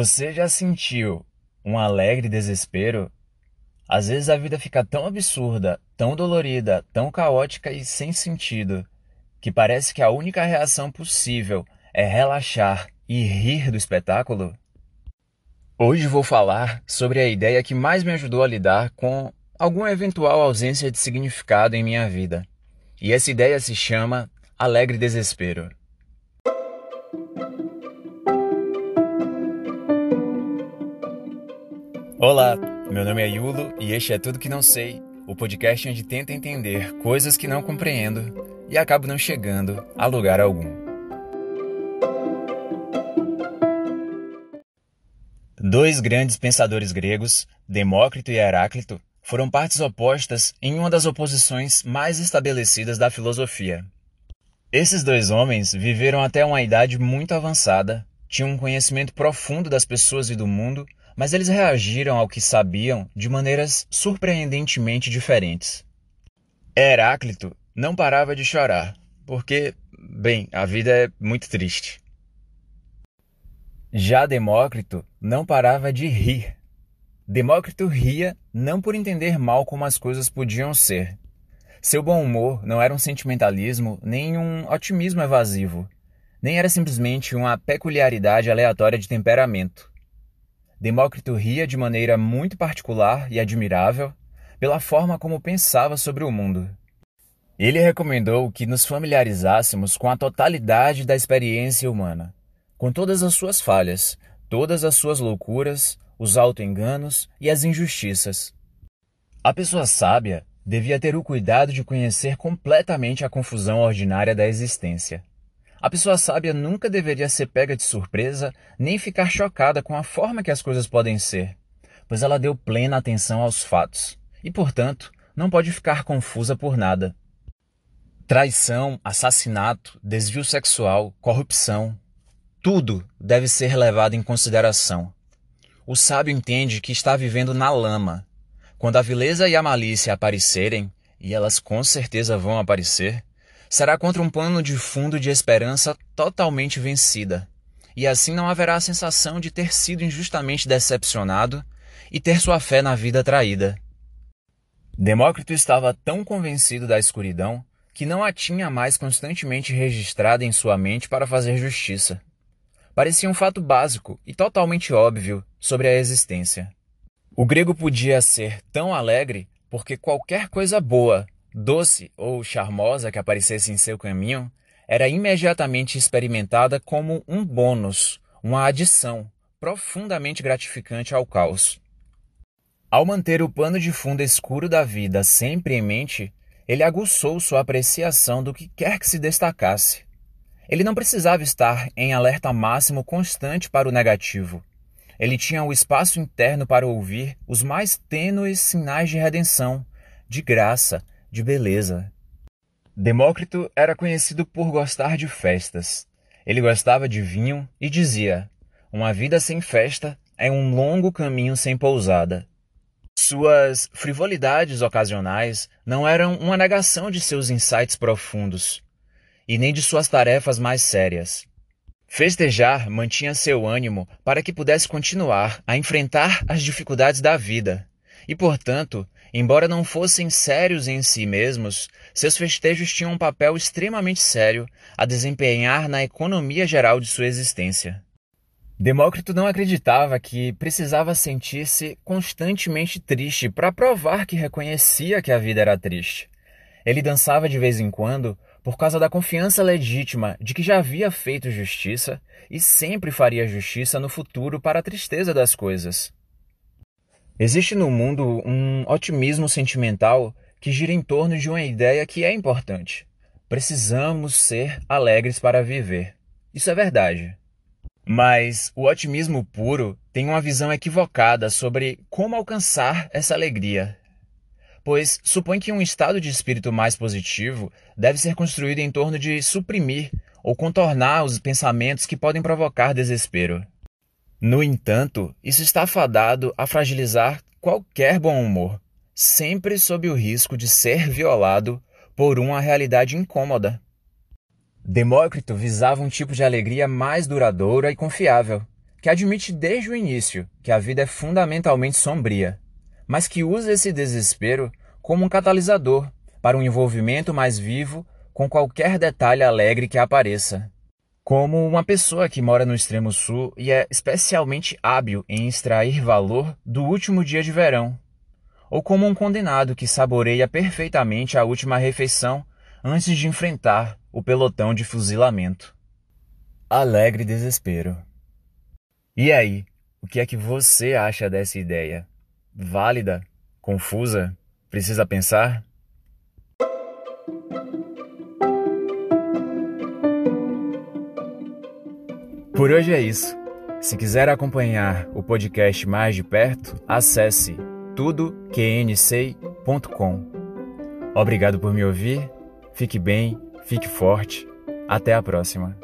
Você já sentiu um alegre desespero? Às vezes a vida fica tão absurda, tão dolorida, tão caótica e sem sentido, que parece que a única reação possível é relaxar e rir do espetáculo? Hoje vou falar sobre a ideia que mais me ajudou a lidar com alguma eventual ausência de significado em minha vida. E essa ideia se chama alegre desespero. Olá, meu nome é Yulo e este é Tudo Que Não Sei, o podcast onde tento entender coisas que não compreendo e acabo não chegando a lugar algum. Dois grandes pensadores gregos, Demócrito e Heráclito, foram partes opostas em uma das oposições mais estabelecidas da filosofia. Esses dois homens viveram até uma idade muito avançada, tinham um conhecimento profundo das pessoas e do mundo mas eles reagiram ao que sabiam de maneiras surpreendentemente diferentes. Heráclito não parava de chorar, porque, bem, a vida é muito triste. Já Demócrito não parava de rir. Demócrito ria não por entender mal como as coisas podiam ser. Seu bom humor não era um sentimentalismo nem um otimismo evasivo, nem era simplesmente uma peculiaridade aleatória de temperamento. Demócrito ria de maneira muito particular e admirável pela forma como pensava sobre o mundo. Ele recomendou que nos familiarizássemos com a totalidade da experiência humana, com todas as suas falhas, todas as suas loucuras, os autoenganos e as injustiças. A pessoa sábia devia ter o cuidado de conhecer completamente a confusão ordinária da existência. A pessoa sábia nunca deveria ser pega de surpresa nem ficar chocada com a forma que as coisas podem ser, pois ela deu plena atenção aos fatos e, portanto, não pode ficar confusa por nada. Traição, assassinato, desvio sexual, corrupção, tudo deve ser levado em consideração. O sábio entende que está vivendo na lama. Quando a vileza e a malícia aparecerem, e elas com certeza vão aparecer, será contra um pano de fundo de esperança totalmente vencida. E assim não haverá a sensação de ter sido injustamente decepcionado e ter sua fé na vida traída. Demócrito estava tão convencido da escuridão que não a tinha mais constantemente registrada em sua mente para fazer justiça. Parecia um fato básico e totalmente óbvio sobre a existência. O grego podia ser tão alegre porque qualquer coisa boa doce ou charmosa que aparecesse em seu caminho era imediatamente experimentada como um bônus, uma adição profundamente gratificante ao caos. Ao manter o pano de fundo escuro da vida sempre em mente, ele aguçou sua apreciação do que quer que se destacasse. Ele não precisava estar em alerta máximo constante para o negativo. Ele tinha o espaço interno para ouvir os mais tênues sinais de redenção, de graça, de beleza. Demócrito era conhecido por gostar de festas. Ele gostava de vinho e dizia: Uma vida sem festa é um longo caminho sem pousada. Suas frivolidades ocasionais não eram uma negação de seus insights profundos e nem de suas tarefas mais sérias. Festejar mantinha seu ânimo para que pudesse continuar a enfrentar as dificuldades da vida e, portanto, Embora não fossem sérios em si mesmos, seus festejos tinham um papel extremamente sério a desempenhar na economia geral de sua existência. Demócrito não acreditava que precisava sentir-se constantemente triste para provar que reconhecia que a vida era triste. Ele dançava de vez em quando por causa da confiança legítima de que já havia feito justiça e sempre faria justiça no futuro para a tristeza das coisas. Existe no mundo um otimismo sentimental que gira em torno de uma ideia que é importante. Precisamos ser alegres para viver. Isso é verdade. Mas o otimismo puro tem uma visão equivocada sobre como alcançar essa alegria. Pois supõe que um estado de espírito mais positivo deve ser construído em torno de suprimir ou contornar os pensamentos que podem provocar desespero. No entanto, isso está fadado a fragilizar qualquer bom humor, sempre sob o risco de ser violado por uma realidade incômoda. Demócrito visava um tipo de alegria mais duradoura e confiável, que admite desde o início que a vida é fundamentalmente sombria, mas que usa esse desespero como um catalisador para um envolvimento mais vivo com qualquer detalhe alegre que apareça. Como uma pessoa que mora no extremo sul e é especialmente hábil em extrair valor do último dia de verão, ou como um condenado que saboreia perfeitamente a última refeição antes de enfrentar o pelotão de fuzilamento. Alegre desespero. E aí, o que é que você acha dessa ideia? Válida? Confusa? Precisa pensar? Por hoje é isso. Se quiser acompanhar o podcast mais de perto, acesse tudoqnsei.com. Obrigado por me ouvir. Fique bem, fique forte. Até a próxima.